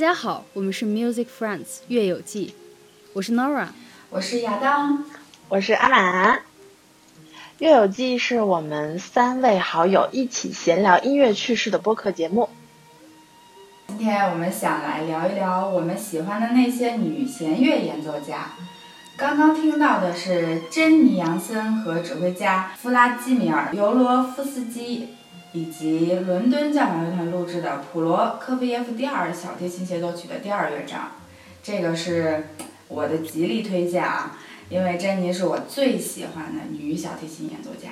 家好，我们是 Music Friends 乐友记，我是 Nora，我是亚当，我是阿满。乐友记是我们三位好友一起闲聊音乐趣事的播客节目。今天我们想来聊一聊我们喜欢的那些女弦乐演奏家。刚刚听到的是珍妮·杨森和指挥家弗拉基米尔·尤罗夫斯基，以及伦敦交响乐团录制的普罗科菲耶夫第二小提琴协奏曲的第二乐章。这个是我的极力推荐啊，因为珍妮是我最喜欢的女小提琴演奏家。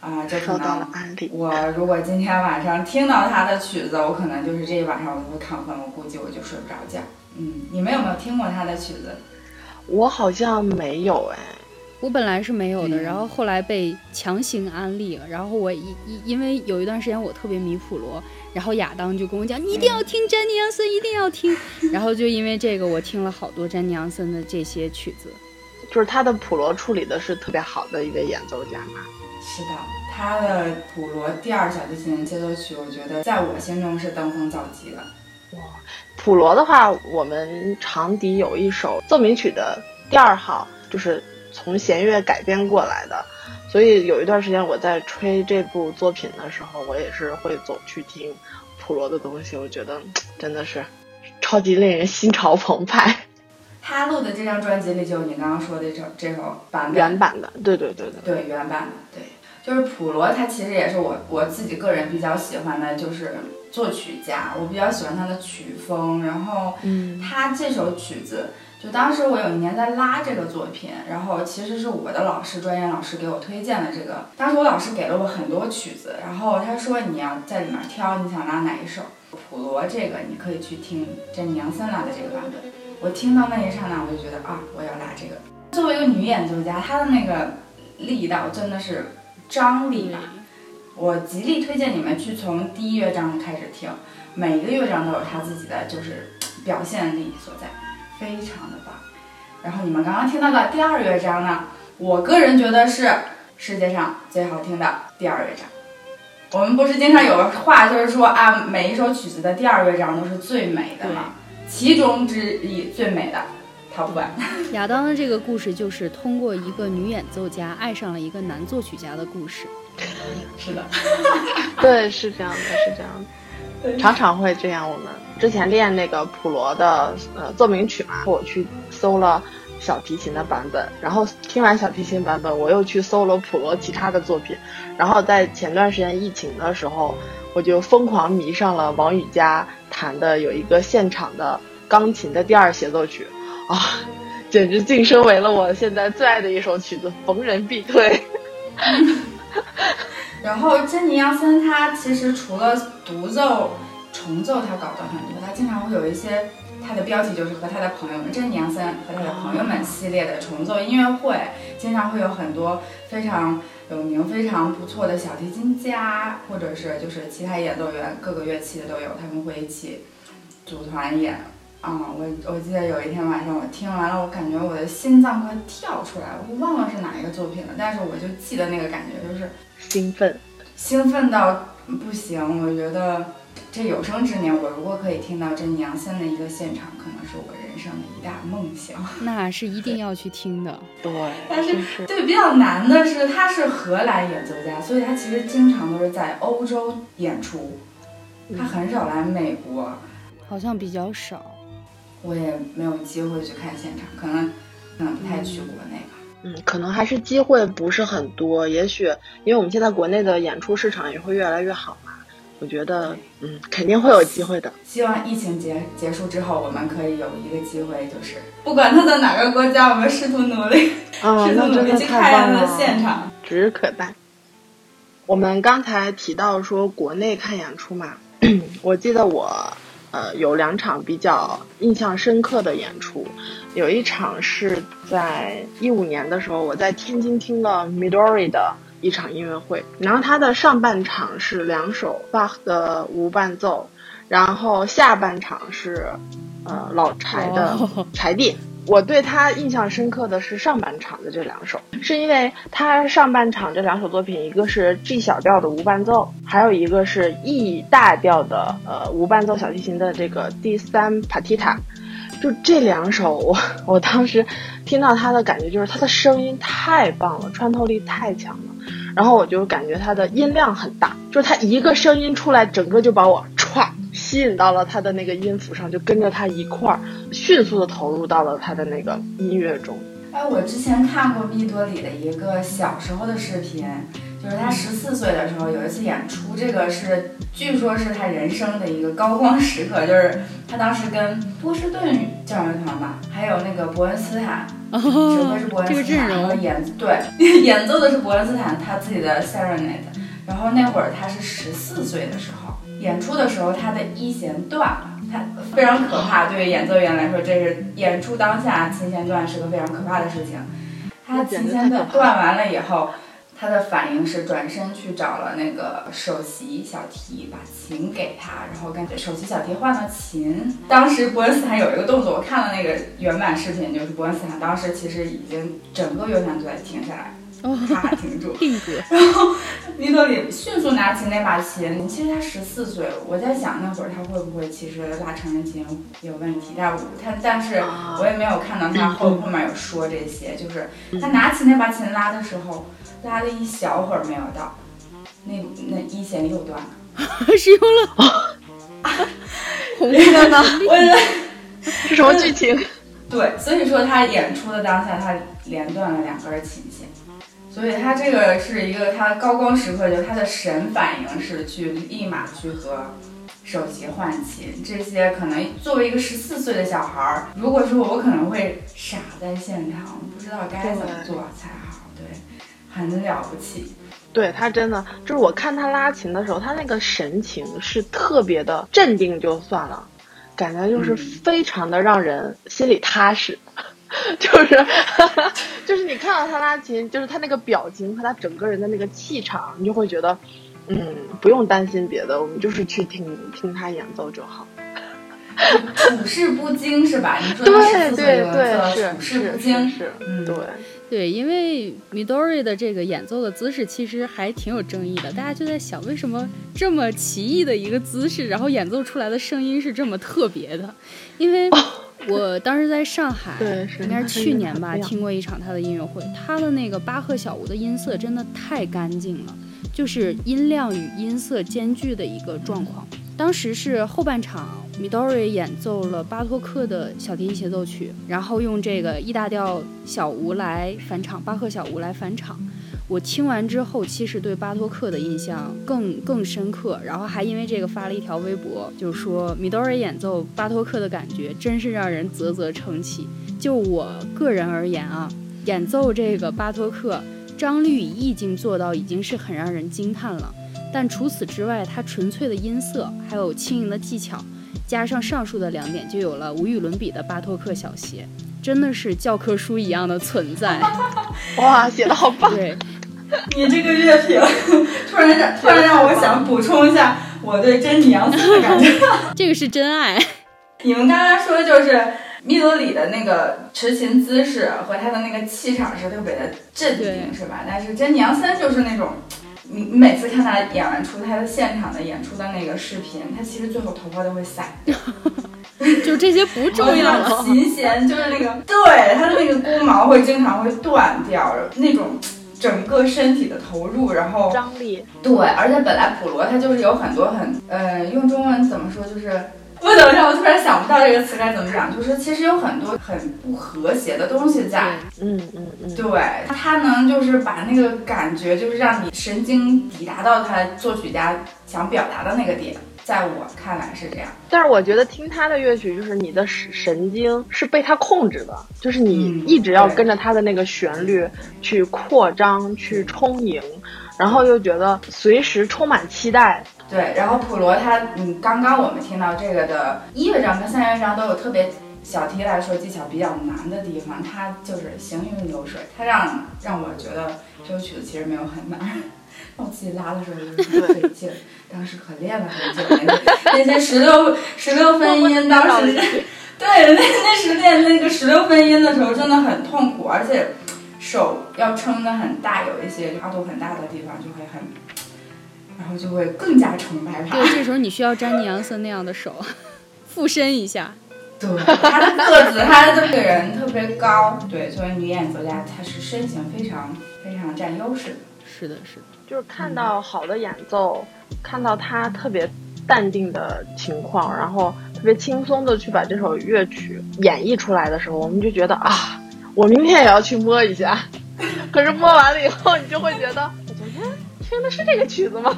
啊，这可能我如果今天晚上听到她的曲子，我可能就是这一晚上我都会亢奋，我估计我就睡不着觉。嗯，你们有没有听过她的曲子？我好像没有哎，我本来是没有的，然后后来被强行安利了，然后我一因因为有一段时间我特别迷普罗，然后亚当就跟我讲你一定要听詹尼杨森，一定要听，然后就因为这个我听了好多詹尼杨森的这些曲子，就是他的普罗处理的是特别好的一位演奏家嘛。是的，他的普罗第二小提琴协奏曲，我觉得在我心中是登峰造极的。哇，普罗的话，我们长笛有一首奏鸣曲的第二号，就是从弦乐改编过来的，所以有一段时间我在吹这部作品的时候，我也是会走去听普罗的东西，我觉得真的是超级令人心潮澎湃。他录的这张专辑里就有你刚刚说的这这首版本，原版的，对对对对，对原版的，对，就是普罗，他其实也是我我自己个人比较喜欢的，就是作曲家，我比较喜欢他的曲风，然后，嗯，他这首曲子，就当时我有一年在拉这个作品，然后其实是我的老师，专业老师给我推荐的这个，当时我老师给了我很多曲子，然后他说你要在里面挑你想拉哪一首，普罗这个你可以去听珍妮杨森拉的这个版本。我听到那一刹那，我就觉得啊，我要拉这个。作为一个女演奏家，她的那个力道真的是张力吧。我极力推荐你们去从第一乐章开始听，每一个乐章都有她自己的就是表现力所在，非常的棒。然后你们刚刚听到的第二乐章呢，我个人觉得是世界上最好听的第二乐章。我们不是经常有个话，就是说啊，每一首曲子的第二乐章都是最美的吗？其中之一最美的他不管。亚当的这个故事就是通过一个女演奏家爱上了一个男作曲家的故事。是的，对，是这样的，是这样的，常常会这样。我们之前练那个普罗的呃奏鸣曲嘛，我去搜了小提琴的版本，然后听完小提琴版本，我又去搜了普罗其他的作品，然后在前段时间疫情的时候，我就疯狂迷上了王羽佳。弹的有一个现场的钢琴的第二协奏曲，啊，简直晋升为了我现在最爱的一首曲子，逢人必推。然后珍妮杨森他其实除了独奏、重奏，他搞的很多，他经常会有一些，他的标题就是和他的朋友们，珍妮杨森和他的朋友们系列的重奏音乐会，经常会有很多非常有名、非常不错的小提琴家，或者是就是其他演奏员，各个乐器的都有，他们会一起组团演。啊，我我记得有一天晚上我听完了，我感觉我的心脏快跳出来了，我忘了是哪一个作品了，但是我就记得那个感觉，就是兴奋，兴奋到不行。我觉得这有生之年，我如果可以听到珍妮杨森的一个现场，可能是我人生的一大梦想。那是一定要去听的。对，但是对比较难的是，他是荷兰演奏家，所以他其实经常都是在欧洲演出，他很少来美国，好像比较少。我也没有机会去看现场，可能可能不太去国内吧。嗯，可能还是机会不是很多。也许因为我们现在国内的演出市场也会越来越好嘛，我觉得嗯肯定会有机会的。希望疫情结结束之后，我们可以有一个机会，就是不管他在哪个国家，我们试图努力，试图努力去看他的现场，指日可待。我们刚才提到说国内看演出嘛，我记得我。呃，有两场比较印象深刻的演出，有一场是在一五年的时候，我在天津听了 Midori 的一场音乐会，然后它的上半场是两首 Bach 的无伴奏，然后下半场是呃老柴的 柴电，我对他印象深刻的是上半场的这两首，是因为他上半场这两首作品，一个是 G 小调的无伴奏，还有一个是 E 大调的呃无伴奏小提琴的这个第三 Partita。就这两首，我我当时听到他的感觉就是他的声音太棒了，穿透力太强了，然后我就感觉他的音量很大，就是他一个声音出来，整个就把我歘吸引到了他的那个音符上，就跟着他一块儿迅速的投入到了他的那个音乐中。哎，我之前看过密多里的一个小时候的视频。就是他十四岁的时候有一次演出，这个是据说是他人生的一个高光时刻。就是他当时跟波士顿交响乐团吧，还有那个伯恩斯坦，指挥是伯恩斯坦，然后演对 演奏的是伯恩斯坦他自己的 Serenade。然后那会儿他是十四岁的时候演出的时候，他的一弦断了，他非常可怕。对于演奏员来说，这是演出当下琴弦断是个非常可怕的事情。他琴弦断断完了以后。他的反应是转身去找了那个首席小提，把琴给他，然后感觉首席小提换了琴。当时伯恩斯坦有一个动作，我看了那个原版视频，就是伯恩斯坦当时其实已经整个乐团都在停下来，他停住，然后尼多里迅速拿起那把琴。其实他十四岁，我在想那会儿他会不会其实拉成人琴有问题？但他但是我也没有看到他后后面有说这些，就是他拿起那把琴拉的时候。拉了一小会儿没有到，那那一弦又断了，是用了 红的呢？我是什么剧情？对，所以说他演出的当下，他连断了两根琴弦，所以他这个是一个他高光时刻，就他的神反应是去立马去和首席换琴。这些可能作为一个十四岁的小孩儿，如果说我可能会傻在现场，不知道该怎么做才好。很了不起，对他真的就是我看他拉琴的时候，他那个神情是特别的镇定，就算了，感觉就是非常的让人心里踏实，就是 就是你看到他拉琴，就是他那个表情和他整个人的那个气场，你就会觉得，嗯，不用担心别的，我们就是去听听他演奏就好。处事不惊是吧？你说对对对，是处事不惊是，嗯，对。对，因为 Midori 的这个演奏的姿势其实还挺有争议的，大家就在想，为什么这么奇异的一个姿势，然后演奏出来的声音是这么特别的？因为我当时在上海，应该是去年吧，听过一场他的音乐会，他的那个巴赫小屋的音色真的太干净了，就是音量与音色兼具的一个状况。当时是后半场，Midori 演奏了巴托克的小提琴协奏曲，然后用这个 E 大调小无来返场，巴赫小无来返场。我听完之后，其实对巴托克的印象更更深刻，然后还因为这个发了一条微博，就是说 Midori 演奏巴托克的感觉真是让人啧啧称奇。就我个人而言啊，演奏这个巴托克，张力与意境做到已经是很让人惊叹了。但除此之外，它纯粹的音色，还有轻盈的技巧，加上上述的两点，就有了无与伦比的巴托克小协，真的是教科书一样的存在。哇，写的好棒！对，你这个乐评突然让突然让我想补充一下我对珍妮杨斯的感觉。这个是真爱。你们刚刚说就是米德里的那个持琴姿势和他的那个气场是特别的镇定，是吧？但是珍妮杨森就是那种。你你每次看他演完出他的现场的演出的那个视频，他其实最后头发都会散掉，就这些不重要 了。琴弦就是那个，对他的那个弓毛会经常会断掉，那种整个身体的投入，然后张力。对，而且本来普罗他就是有很多很，呃，用中文怎么说就是。我等一下，我突然想不到这个词该怎么讲，就是其实有很多很不和谐的东西在，嗯嗯嗯，对，他能就是把那个感觉，就是让你神经抵达到他作曲家想表达的那个点，在我看来是这样。但是我觉得听他的乐曲，就是你的神经是被他控制的，就是你一直要跟着他的那个旋律去扩张、去充盈，然后又觉得随时充满期待。对，然后普罗他，嗯，刚刚我们听到这个的一乐章跟三乐章都有特别小提来说技巧比较难的地方，它就是行云流水，它让让我觉得这首曲子其实没有很难。我自己拉的时候就是费劲，当时可练了很久，那些十六十六分音，当时对，那那时练那个十六分音的时候真的很痛苦，而且手要撑得很大，有一些跨度很大的地方就会很，然后就会更加崇拜他。对，这时候你需要詹妮杨森那样的手，附身一下。对，他的个子，他的这个人特别高，对，作为女演奏家，她是身形非常非常占优势的。是的，是的，就是看到好的演奏，看到他特别淡定的情况，然后特别轻松的去把这首乐曲演绎出来的时候，我们就觉得啊，我明天也要去摸一下。可是摸完了以后，你就会觉得，听的是这个曲子吗？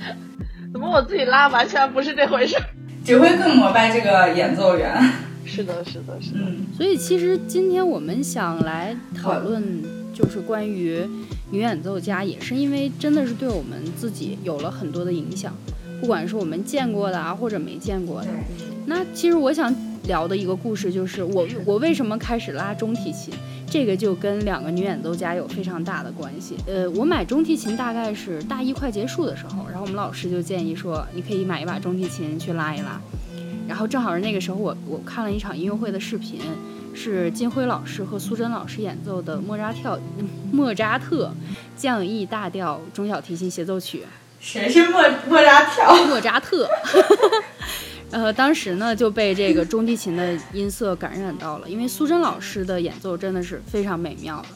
怎么我自己拉完全不是这回事？只会更膜拜这个演奏员。是的，是的，是的。嗯，所以其实今天我们想来讨论，就是关于女演奏家，也是因为真的是对我们自己有了很多的影响，不管是我们见过的啊，或者没见过的。那其实我想聊的一个故事就是我我为什么开始拉中提琴，这个就跟两个女演奏家有非常大的关系。呃，我买中提琴大概是大一快结束的时候，然后我们老师就建议说，你可以买一把中提琴去拉一拉。然后正好是那个时候，我我看了一场音乐会的视频，是金辉老师和苏珍老师演奏的莫扎跳 莫扎特降 E 大调中小提琴协奏曲。谁是莫莫扎特？莫扎特。呃，当时呢就被这个中提琴的音色感染到了，因为苏珍老师的演奏真的是非常美妙的。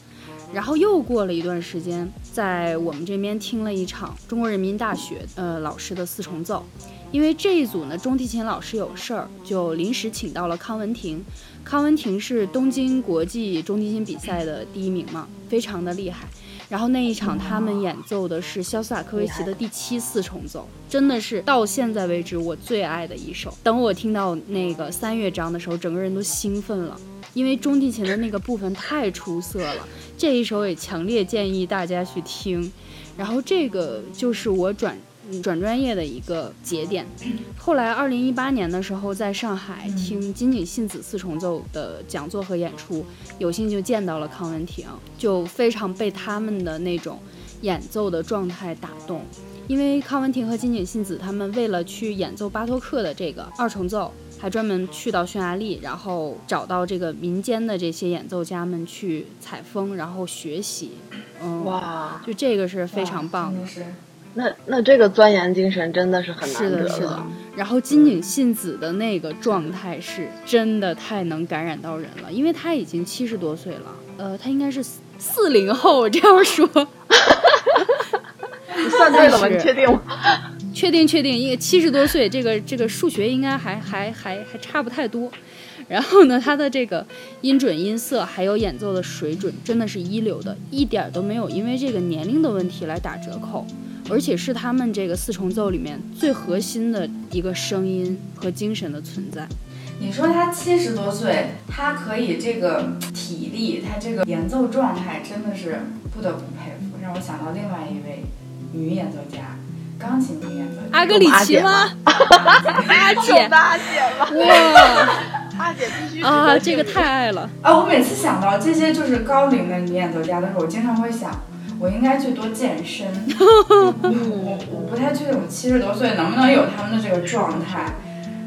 然后又过了一段时间，在我们这边听了一场中国人民大学呃老师的四重奏。因为这一组呢，中提琴老师有事儿，就临时请到了康文婷。康文婷是东京国际中提琴比赛的第一名嘛，非常的厉害。然后那一场他们演奏的是肖斯塔科维奇的第七四重奏，真的是到现在为止我最爱的一首。等我听到那个三乐章的时候，整个人都兴奋了，因为中提琴的那个部分太出色了。这一首也强烈建议大家去听。然后这个就是我转。转专业的一个节点，后来二零一八年的时候，在上海听金井信子四重奏的讲座和演出，有幸就见到了康文婷，就非常被他们的那种演奏的状态打动。因为康文婷和金井信子他们为了去演奏巴托克的这个二重奏，还专门去到匈牙利，然后找到这个民间的这些演奏家们去采风，然后学习。嗯，哇，就这个是非常棒的。那那这个钻研精神真的是很难得的。然后金井信子的那个状态是真的太能感染到人了，因为他已经七十多岁了，呃，他应该是四零后，这样说。你算对了吗？你确定吗？确定确定，因为七十多岁，这个这个数学应该还还还还差不太多。然后呢，他的这个音准、音色还有演奏的水准真的是一流的，一点都没有因为这个年龄的问题来打折扣。而且是他们这个四重奏里面最核心的一个声音和精神的存在。你说他七十多岁，他可以这个体力，他这个演奏状态真的是不得不佩服，让我想到另外一位女演奏家，钢琴女演奏家阿格里奇吗？阿姐，阿姐吗？哇，阿姐必须啊，这个太爱了啊！我每次想到这些就是高龄的女演奏家的时候，我经常会想。我应该去多健身，我 我我不太确定我七十多岁能不能有他们的这个状态，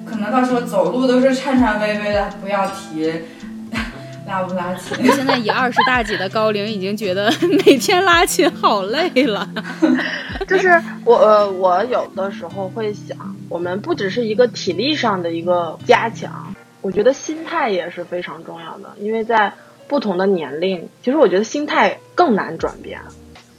可能到时候走路都是颤颤巍巍的，不要提拉不拉琴。现在以二十大几的高龄，已经觉得每天拉琴好累了。就是我呃，我有的时候会想，我们不只是一个体力上的一个加强，我觉得心态也是非常重要的，因为在不同的年龄，其实我觉得心态更难转变。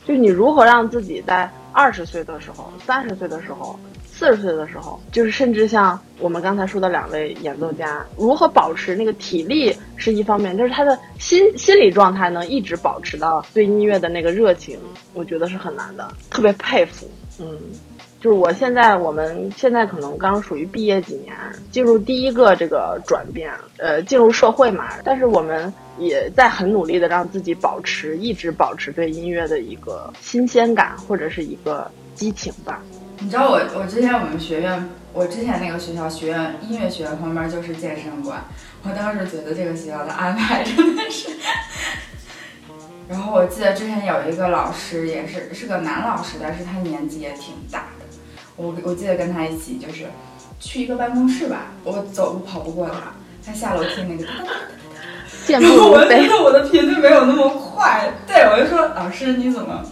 就是你如何让自己在二十岁的时候、三十岁的时候、四十岁的时候，就是甚至像我们刚才说的两位演奏家，如何保持那个体力是一方面，就是他的心心理状态能一直保持到对音乐的那个热情，我觉得是很难的，特别佩服。嗯，就是我现在我们现在可能刚属于毕业几年，进入第一个这个转变，呃，进入社会嘛，但是我们。也在很努力的让自己保持，一直保持对音乐的一个新鲜感或者是一个激情吧。你知道我，我之前我们学院，我之前那个学校学院音乐学院旁边就是健身馆，我当时觉得这个学校的安排真的是。然后我记得之前有一个老师也是是个男老师，但是他年纪也挺大。我我记得跟他一起就是去一个办公室吧，我走路跑不过他。他下楼梯那个，健步如飞。我觉得我的频率没有那么快，对我就说老师你怎么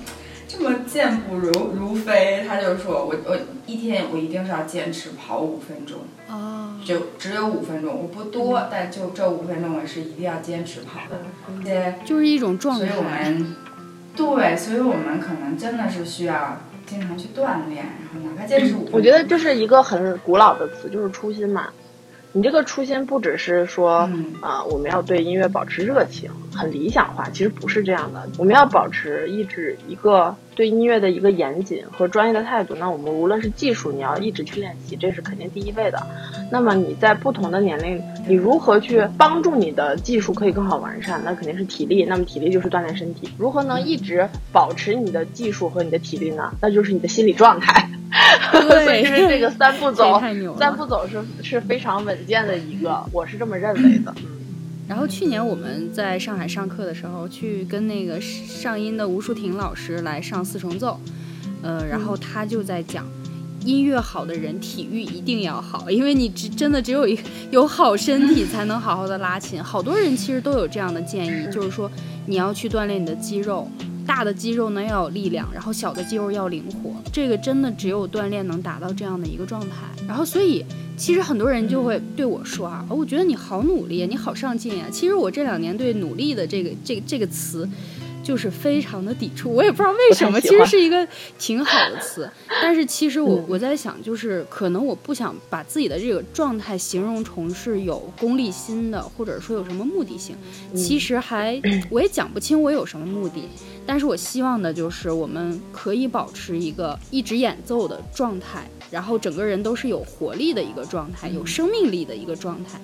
这么健步如如飞？他就说我我一天我一定是要坚持跑五分钟，哦，就只有五分钟，我不多，但就这五分钟我是一定要坚持跑的，对，就是一种状态所以我。们对，所以我们可能真的是需要经常去锻炼，然后哪怕坚持五分钟，我觉得这是一个很古老的词，就是初心嘛。你这个初心不只是说，嗯啊、我们要对音乐保持热情，很理想化，其实不是这样的。我们要保持一直一个对音乐的一个严谨和专业的态度。那我们无论是技术，你要一直去练习，这是肯定第一位的。那么你在不同的年龄，你如何去帮助你的技术可以更好完善？那肯定是体力。那么体力就是锻炼身体。如何能一直保持你的技术和你的体力呢？那就是你的心理状态。对 所以就是这个三步走三步走是是非常稳健的一个，我是这么认为的。然后去年我们在上海上课的时候，去跟那个上音的吴淑婷老师来上四重奏，呃，然后他就在讲。音乐好的人，体育一定要好，因为你只真的只有一有好身体，才能好好的拉琴。好多人其实都有这样的建议，就是说你要去锻炼你的肌肉，大的肌肉呢要有力量，然后小的肌肉要灵活。这个真的只有锻炼能达到这样的一个状态。然后所以其实很多人就会对我说啊，我觉得你好努力，你好上进呀。其实我这两年对“努力”的这个这个这个词。就是非常的抵触，我也不知道为什么，其实是一个挺好的词，但是其实我嗯。我在想，就是可能我不想把自己的这个状态形容成是有功利心的，或者说有什么目的性，其实还 我也讲不清我有什么目的，但是我希望的就是我们可以保持一个一直演奏的状态，然后整个人都是有活力的一个状态，有生命力的一个状态，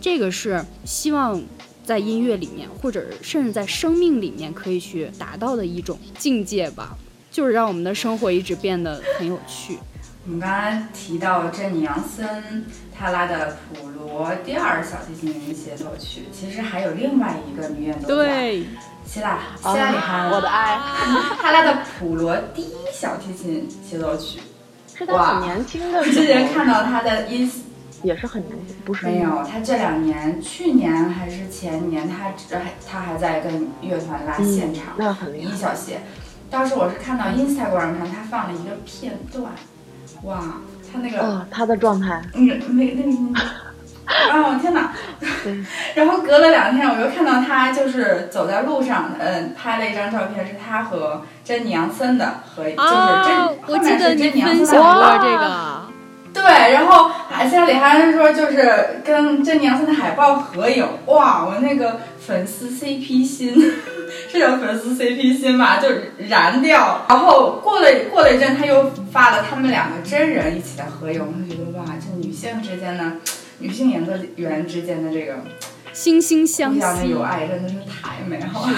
这个是希望。在音乐里面，或者甚至在生命里面，可以去达到的一种境界吧，就是让我们的生活一直变得很有趣。我们刚才提到珍妮杨森，她拉的普罗第二小提琴协奏曲，其实还有另外一个女演奏家，对，希腊希拉里哈，我的爱，她拉的普罗第一小提琴协奏曲，是他很年轻的时候，之前看到她的音也是很年轻，不是没有，他这两年，去年还是前年，他只还他还在跟乐团拉现场，那很厉害一。小谢。当时我是看到 Instagram 上他放了一个片段，哇，他那个、哦，他的状态，那个那个那个，哦天哪！然后隔了两天，我又看到他就是走在路上，嗯，拍了一张照片，是他和珍妮杨森的合影，就是珍，啊我后面是珍妮杨森的过这个，对，然后海希拉里还说就是跟珍妮杨森的海报合影，哇，我那个粉丝 CP 心，是叫粉丝 CP 心吧，就燃掉。然后过了过了一阵，他又发了他们两个真人一起的合影，我就觉得哇，这女性之间的女性演奏员之间的这个惺惺相惜相的惜。友爱真的是太美好了。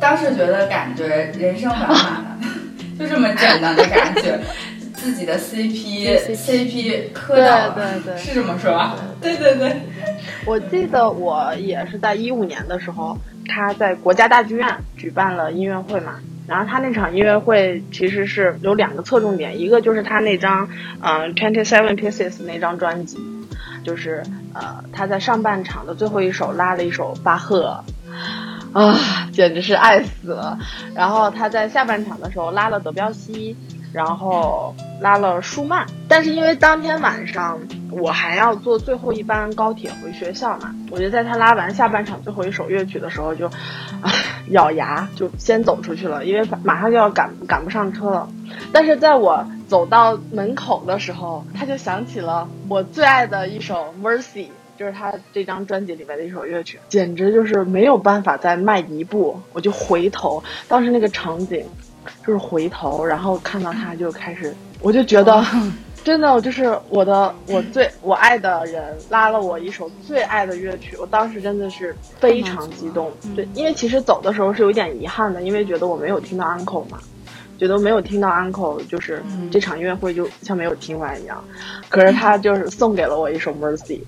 当时觉得感觉人生满满的，就这么简单的感觉。自己的 CP CP 磕到了，对对对是这么说吧？对对对，我记得我也是在一五年的时候，他在国家大剧院举办了音乐会嘛。然后他那场音乐会其实是有两个侧重点，一个就是他那张嗯 Twenty Seven Pieces 那张专辑，就是呃他在上半场的最后一首拉了一首巴赫，啊，简直是爱死了。然后他在下半场的时候拉了德彪西，然后拉了舒曼，但是因为当天晚上我还要坐最后一班高铁回学校嘛，我就在他拉完下半场最后一首乐曲的时候就，啊，咬牙就先走出去了，因为马上就要赶赶不上车了。但是在我走到门口的时候，他就想起了我最爱的一首《Mercy》。就是他这张专辑里面的一首乐曲，简直就是没有办法再迈一步，我就回头。当时那个场景，就是回头，然后看到他就开始，我就觉得，真的就是我的我最我爱的人拉了我一首最爱的乐曲，我当时真的是非常激动。对，因为其实走的时候是有一点遗憾的，因为觉得我没有听到 uncle 嘛。觉得没有听到 uncle，就是这场音乐会就像没有听完一样。可是他 就是送给了我一首 Mercy，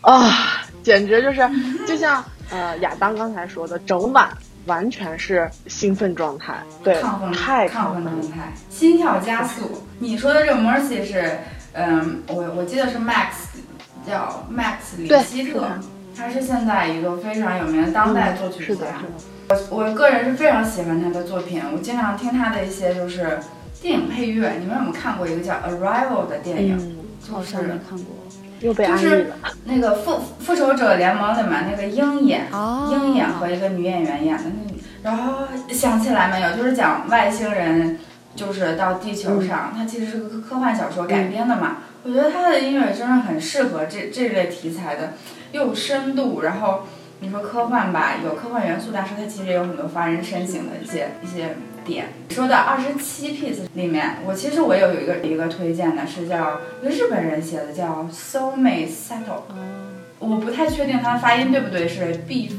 啊，简直就是就像呃亚当刚才说的，整晚完全是兴奋状态，对，亢奋太亢奋。状态，心跳加速。你说的这个 Mercy 是，嗯，我我记得是 Max 叫 Max 里对希特他是现在一个非常有名的当代作曲是的，家。是的，我我个人是非常喜欢他的作品，我经常听他的一些就是电影配乐。你们有没有看过一个叫《Arrival》的电影？嗯，就是好像没看过。又被安利就是了。那个复复仇者联盟里面那个鹰眼，哦鹰眼和一个女演员演的然后想起来没有？就是讲外星人就是到地球上，它其实是个科科幻小说改编的嘛。我觉得他的音乐真的很适合这这类题材的，又有深度，然后你说科幻吧，有科幻元素，但是它其实也有很多发人深省的一些一些点。说的二十七 piece 里面，我其实我有一个一个推荐的是叫一个日本人写的，叫 Soulmate Settle。哦，我不太确定它的发音对不对，是 beef，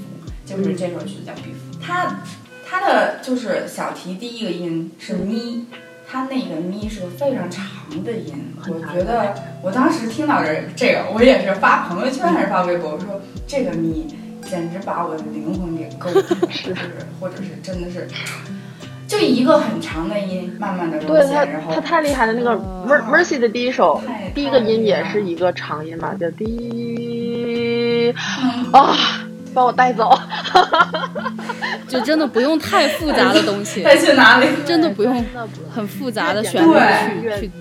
就是这首曲子叫 beef。它它的就是小提第一个音是咪，它那个咪是个非常长的音。我觉得我当时听到这这个，我也是发朋友圈还是发微博，我说这个咪简直把我的灵魂给勾住了，是或者是真的是。就一个很长的音，慢慢的对他入线，然后他太厉害了。那个 Mercy 的第一首第一个音也是一个长音嘛，叫滴啊，把我带走。就真的不用太复杂的东西，带去哪里？真的不用很复杂的旋律对去去。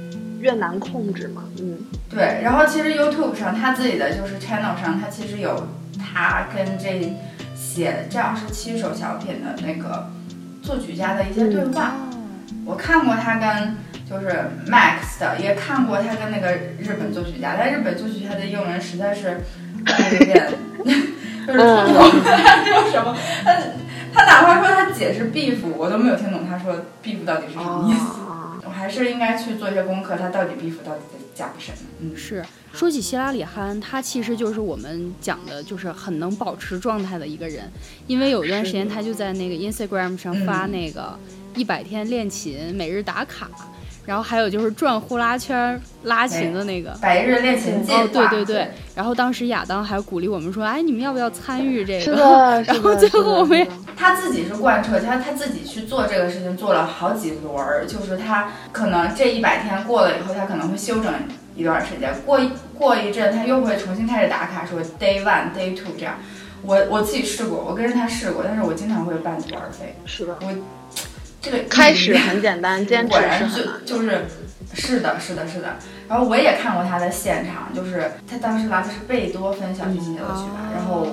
越难控制嘛，嗯，对，然后其实 YouTube 上他自己的就是 channel 上，他其实有他跟这写这二十七首小品的那个作曲家的一些对话。我看过他跟就是 Max 的，也看过他跟那个日本作曲家。但日本作曲家的英文实在是有点，就是听不懂他说什么。他他哪怕说他解释 beef，我都没有听懂他说 beef 到底是什么意思。啊，我还是应该去做一些功课，他到底 beef 到底在讲什么？嗯。是说起希拉里汉，他其实就是我们讲的，就是很能保持状态的一个人。因为有一段时间，他就在那个 Instagram 上发那个一百天练琴每日打卡，然后还有就是转呼啦圈拉琴的那个。百日练琴计划。哦，对对对，然后当时亚当还鼓励我们说：“哎，你们要不要参与这个？”是的，然后最后我们他自己是贯彻，他他自己去做这个事情，做了好几轮儿，就是他可能这一百天过了以后，他可能会休整一段时间，过一过一阵，他又会重新开始打卡，说 day one day two 这样。我我自己试过，我跟着他试过，但是我经常会半途而废。是的，这个开始很简单，坚持是果然就是，是的，是的，是的。然后我也看过他的现场，就是他当时拉的是贝多芬小提琴协奏曲吧，然后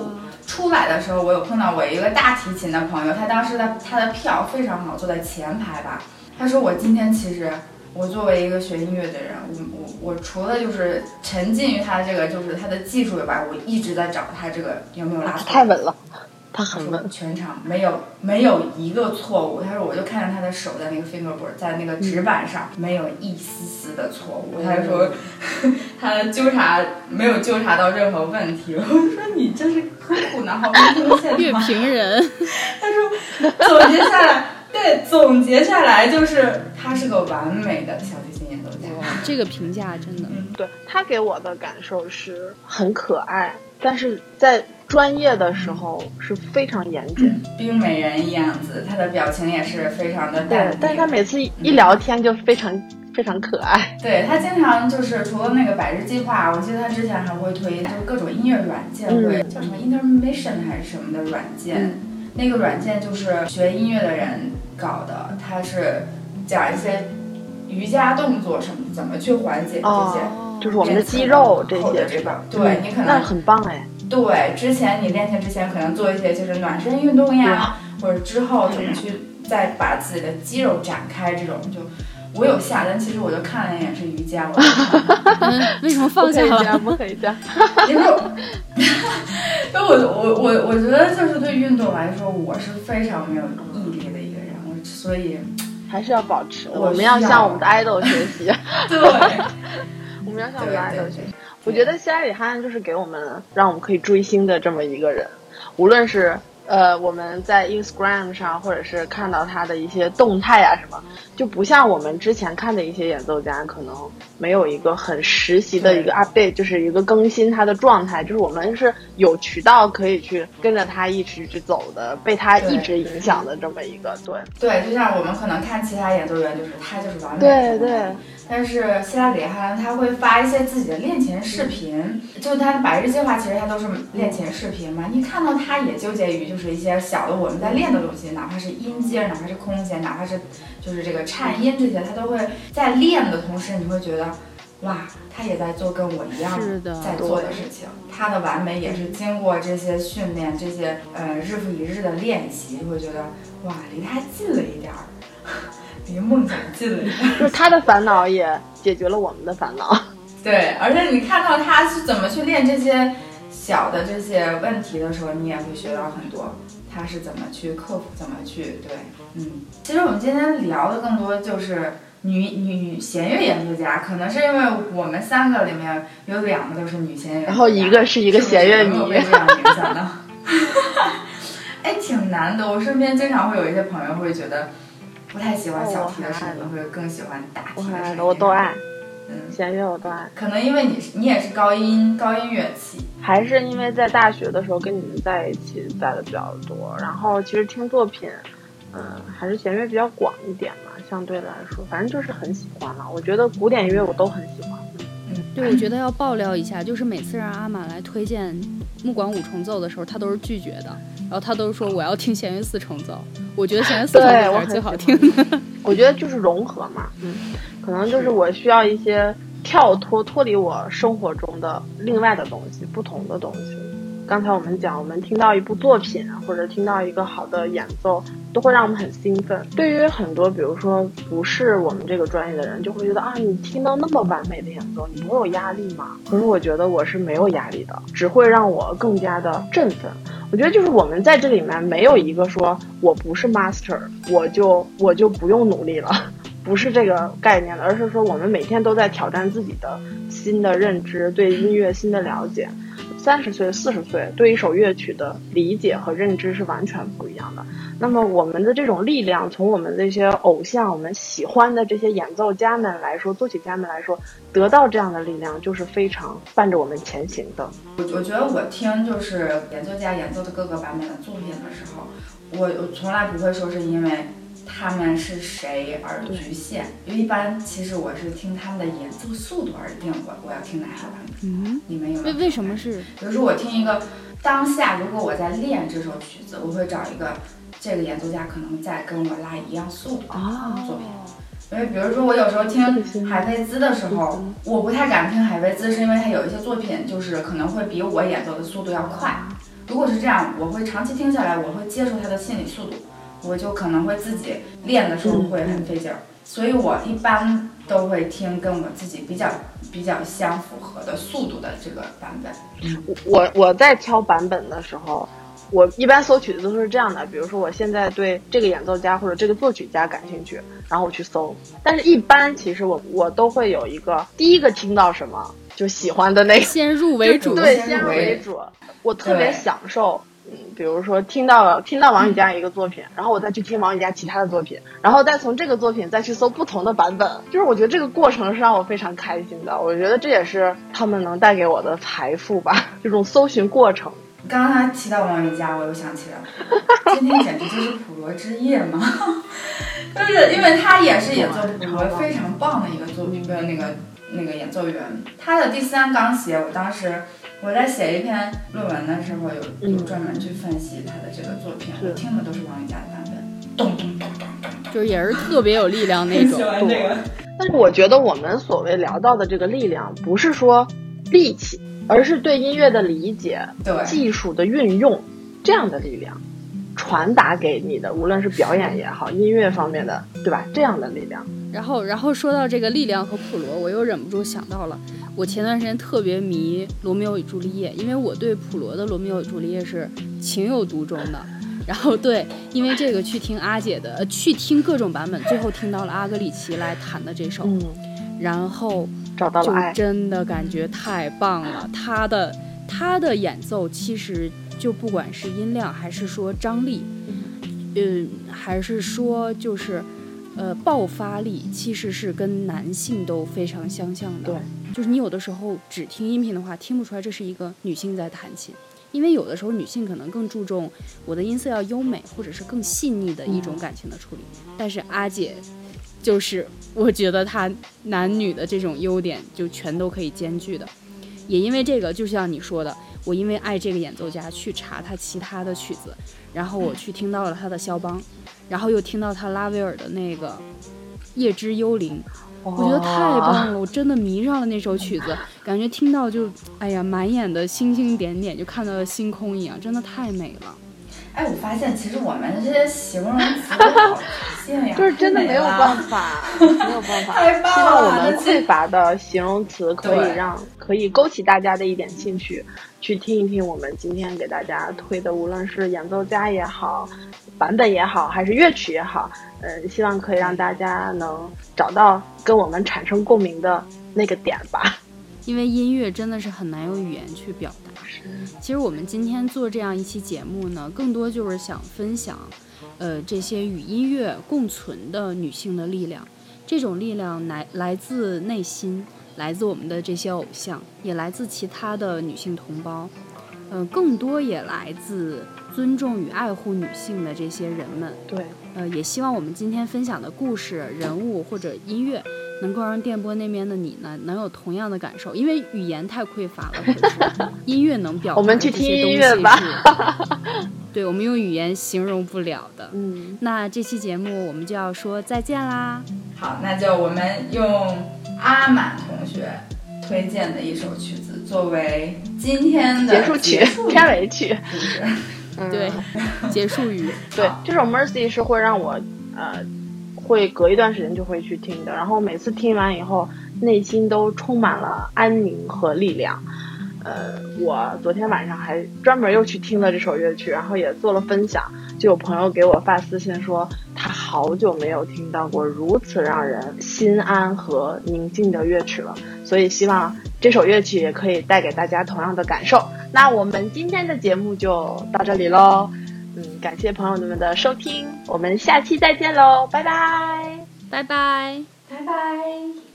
出来的时候，我有碰到我一个大提琴的朋友，他当时的他的票非常好，坐在前排吧。他说我今天其实我作为一个学音乐的人，我我我除了就是沉浸于他这个就是他的技术以外，我一直在找他这个有没有拉他错。太稳了，他很稳。全场没有没有一个错误。他说我就看着他的手在那个 fingerboard 在那个纸板上没有一丝丝的错误。他就说 他纠察没有纠察到任何问题。我就说你真是刻苦难好听现乐场。评人，他说总结下来，对，总结下来就是他是个完美的小提琴演奏家。这个评价真的对他给我的感受是很可爱，但是在专业的时候是非常严谨。冰美人样子，他的表情也是非常的淡但是他每次一一聊天就非常非常可爱。对他经常就是除了那个百日计划，我记得他之前还会推就是各种音乐软件，嗯会叫什么 Intermission 还是什么的软件。那个软件就是学音乐的人搞的，它是讲一些瑜伽动作什么怎么去缓解这些。哦就是我们的肌肉这些后的这个，对你可那能很棒哎。对之前你练琴之前可能做一些就是暖身运动呀，或者之后怎么去再把自己的肌肉展开，这种就我有下，但其实我就看了一眼是瑜伽，我 为什么放下不可以这样，了？不可以这样。因为 我，因为我我我我觉得就是对运动来说，我是非常没有毅力的一个人，我所以还是要保持，我我们要向我们的 idol 学习，对我们要向我们的对 idol 学习。我觉得希拉里哈就是给我们让我们可以追星的这么一个人，无论是呃我们在 Instagram 上，或者是看到他的一些动态啊什么，就不像我们之前看的一些演奏家，可能没有一个很实习的一个 update，就是一个更新他的状态，就是我们是有渠道可以去跟着他一直去走的，被他一直影响的这么一个对。对，就像我们可能看其他演奏员，就是他就是完美的对对，但是希拉里哈兰他会发一些自己的练琴视频，就他百日计划其实他都是练琴视频嘛。你看到他也纠结于就是一些小的我们在练的东西，哪怕是音阶，哪怕是空间，哪怕是就是这个颤音这些，他都会在练的同时，你会觉得。哇，他也在做跟我一样在做的事情。他的完美也是经过这些训练，这些呃日复一日的练习，会觉得哇，离他近了一点儿，离梦想近了一点。就是他的烦恼也解决了我们的烦恼。对，而且你看到他是怎么去练这些小的这些问题的时候，你也会学到很多。他是怎么去克服，怎么去对，嗯。其实我们今天聊的更多就是。女女弦乐演奏家，可能是因为我们三个里面有两个都是女弦乐，然后一个是一个弦乐迷，被这样影响的。哎，挺难的。我身边经常会有一些朋友会觉得不太喜欢小提的声音，会更喜欢大提的声音。我都爱，嗯，弦乐我都爱。可能因为你你也是高音高音乐器，还是因为在大学的时候跟你们在一起在的比较多，然后其实听作品，嗯，还是弦乐比较广一点嘛。相对来说，反正就是很喜欢了。我觉得古典音乐我都很喜欢。嗯，对，我觉得要爆料一下，就是每次让阿玛来推荐木管五重奏的时候，他都是拒绝的。然后他都是说我要听弦乐四重奏。我觉得弦乐四重奏才是最好听的。我觉得就是融合嘛，嗯，可能就是我需要一些跳脱、脱离我生活中的另外的东西，不同的东西。刚才我们讲，我们听到一部作品，或者听到一个好的演奏，都会让我们很兴奋。对于很多，比如说不是我们这个专业的人，就会觉得啊，你听到那么完美的演奏，你不会有压力吗？可是我觉得我是没有压力的，只会让我更加的振奋。我觉得就是我们在这里面没有一个说我不是 master，我就我就不用努力了，不是这个概念的，而是说我们每天都在挑战自己的新的认知，对音乐新的了解。三十岁、四十岁对一首乐曲的理解和认知是完全不一样的。那么，我们的这种力量，从我们这些偶像、我们喜欢的这些演奏家们来说、作曲家们来说，得到这样的力量，就是非常伴着我们前行的。我我觉得我听就是演奏家演奏的各个版本的作品的时候，我我从来不会说是因为。他们是谁而局限？因为一般其实我是听他们的演奏速度而定，我我要听哪首版本。嗯，你们有为为什么是？比如说我听一个当下，如果我在练这首曲子，我会找一个这个演奏家可能在跟我拉一样速度的作品。因为比如说我有时候听海飞兹的时候，我不太敢听海飞兹，是因为他有一些作品就是可能会比我演奏的速度要快。如果是这样，我会长期听下来，我会接受他的心理速度。我就可能会自己练的时候会很费劲儿，所以我一般都会听跟我自己比较比较相符合的速度的这个版本。我我在挑版本的时候，我一般搜曲子都是这样的，比如说我现在对这个演奏家或者这个作曲家感兴趣，然后我去搜。但是，一般其实我我都会有一个第一个听到什么就喜欢的那个，先入为主，对，先入为主。我特别享受。嗯，比如说听到了听到王雨佳一个作品，然后我再去听王雨佳其他的作品，然后再从这个作品再去搜不同的版本，就是我觉得这个过程是让我非常开心的。我觉得这也是他们能带给我的财富吧，这种搜寻过程。刚刚他提到王雨佳，我又想起来了，今天简直就是普罗之夜嘛，就是因为他也是演奏普罗非常棒的一个作品的那个那个演奏员，他的第三钢协，我当时。我在写一篇论文的时候，有有专门去分析他的这个作品，我听的都是王羽佳的版本，咚咚咚咚咚，就是也是特别有力量那种。但是我觉得我们所谓聊到的这个力量，不是说力气，而是对音乐的理解、技术的运用这样的力量，传达给你的，无论是表演也好，音乐方面的，对吧？这样的力量。然后，然后说到这个力量和普罗，我又忍不住想到了。我前段时间特别迷《罗密欧与朱丽叶》，因为我对普罗的《罗密欧与朱丽叶》是情有独钟的。然后对，因为这个去听阿姐的，去听各种版本，最后听到了阿格里奇来弹的这首，然后找到了爱，真的感觉太棒了。他的他的演奏其实就不管是音量还是说张力，嗯，还是说就是呃爆发力，其实是跟男性都非常相像的。对。就是你有的时候只听音频的话，听不出来这是一个女性在弹琴，因为有的时候女性可能更注重我的音色要优美，或者是更细腻的一种感情的处理。但是阿姐就是我觉得她男女的这种优点就全都可以兼具的。也因为这个，就像你说的，我因为爱这个演奏家去查他其他的曲子，然后我去听到了他的肖邦，然后又听到他拉威尔的那个《夜之幽灵》，我觉得太棒了，我真的迷上了那首曲子，感觉听到就哎呀，满眼的星星点点，就看到了星空一样，真的太美了。哎，我发现其实我们这些形容词好局限呀，就是真的 没有办法，没有办法。希望我们匮乏的形容词可以让可以勾起大家的一点兴趣，去听一听我们今天给大家推的，无论是演奏家也好，版本也好，还是乐曲也好，嗯，希望可以让大家能找到跟我们产生共鸣的那个点吧。因为音乐真的是很难用语言去表达。其实我们今天做这样一期节目呢，更多就是想分享，呃，这些与音乐共存的女性的力量。这种力量来来自内心，来自我们的这些偶像，也来自其他的女性同胞，呃，更多也来自尊重与爱护女性的这些人们。对，呃，也希望我们今天分享的故事、人物或者音乐。能够让电波那边的你呢，能有同样的感受，因为语言太匮乏了，音乐能表达我们去听音乐吧。对，我们用语言形容不了的。嗯，那这期节目我们就要说再见啦。好，那就我们用阿满同学推荐的一首曲子作为今天的结束曲、片尾曲，对，结束语。对，这首 Mercy 是会让我呃。会隔一段时间就会去听的，然后每次听完以后，内心都充满了安宁和力量。呃，我昨天晚上还专门又去听了这首乐曲，然后也做了分享。就有朋友给我发私信说，他好久没有听到过如此让人心安和宁静的乐曲了，所以希望这首乐曲也可以带给大家同样的感受。那我们今天的节目就到这里喽。嗯，感谢朋友们的收听，我们下期再见喽，拜拜，拜拜，拜拜。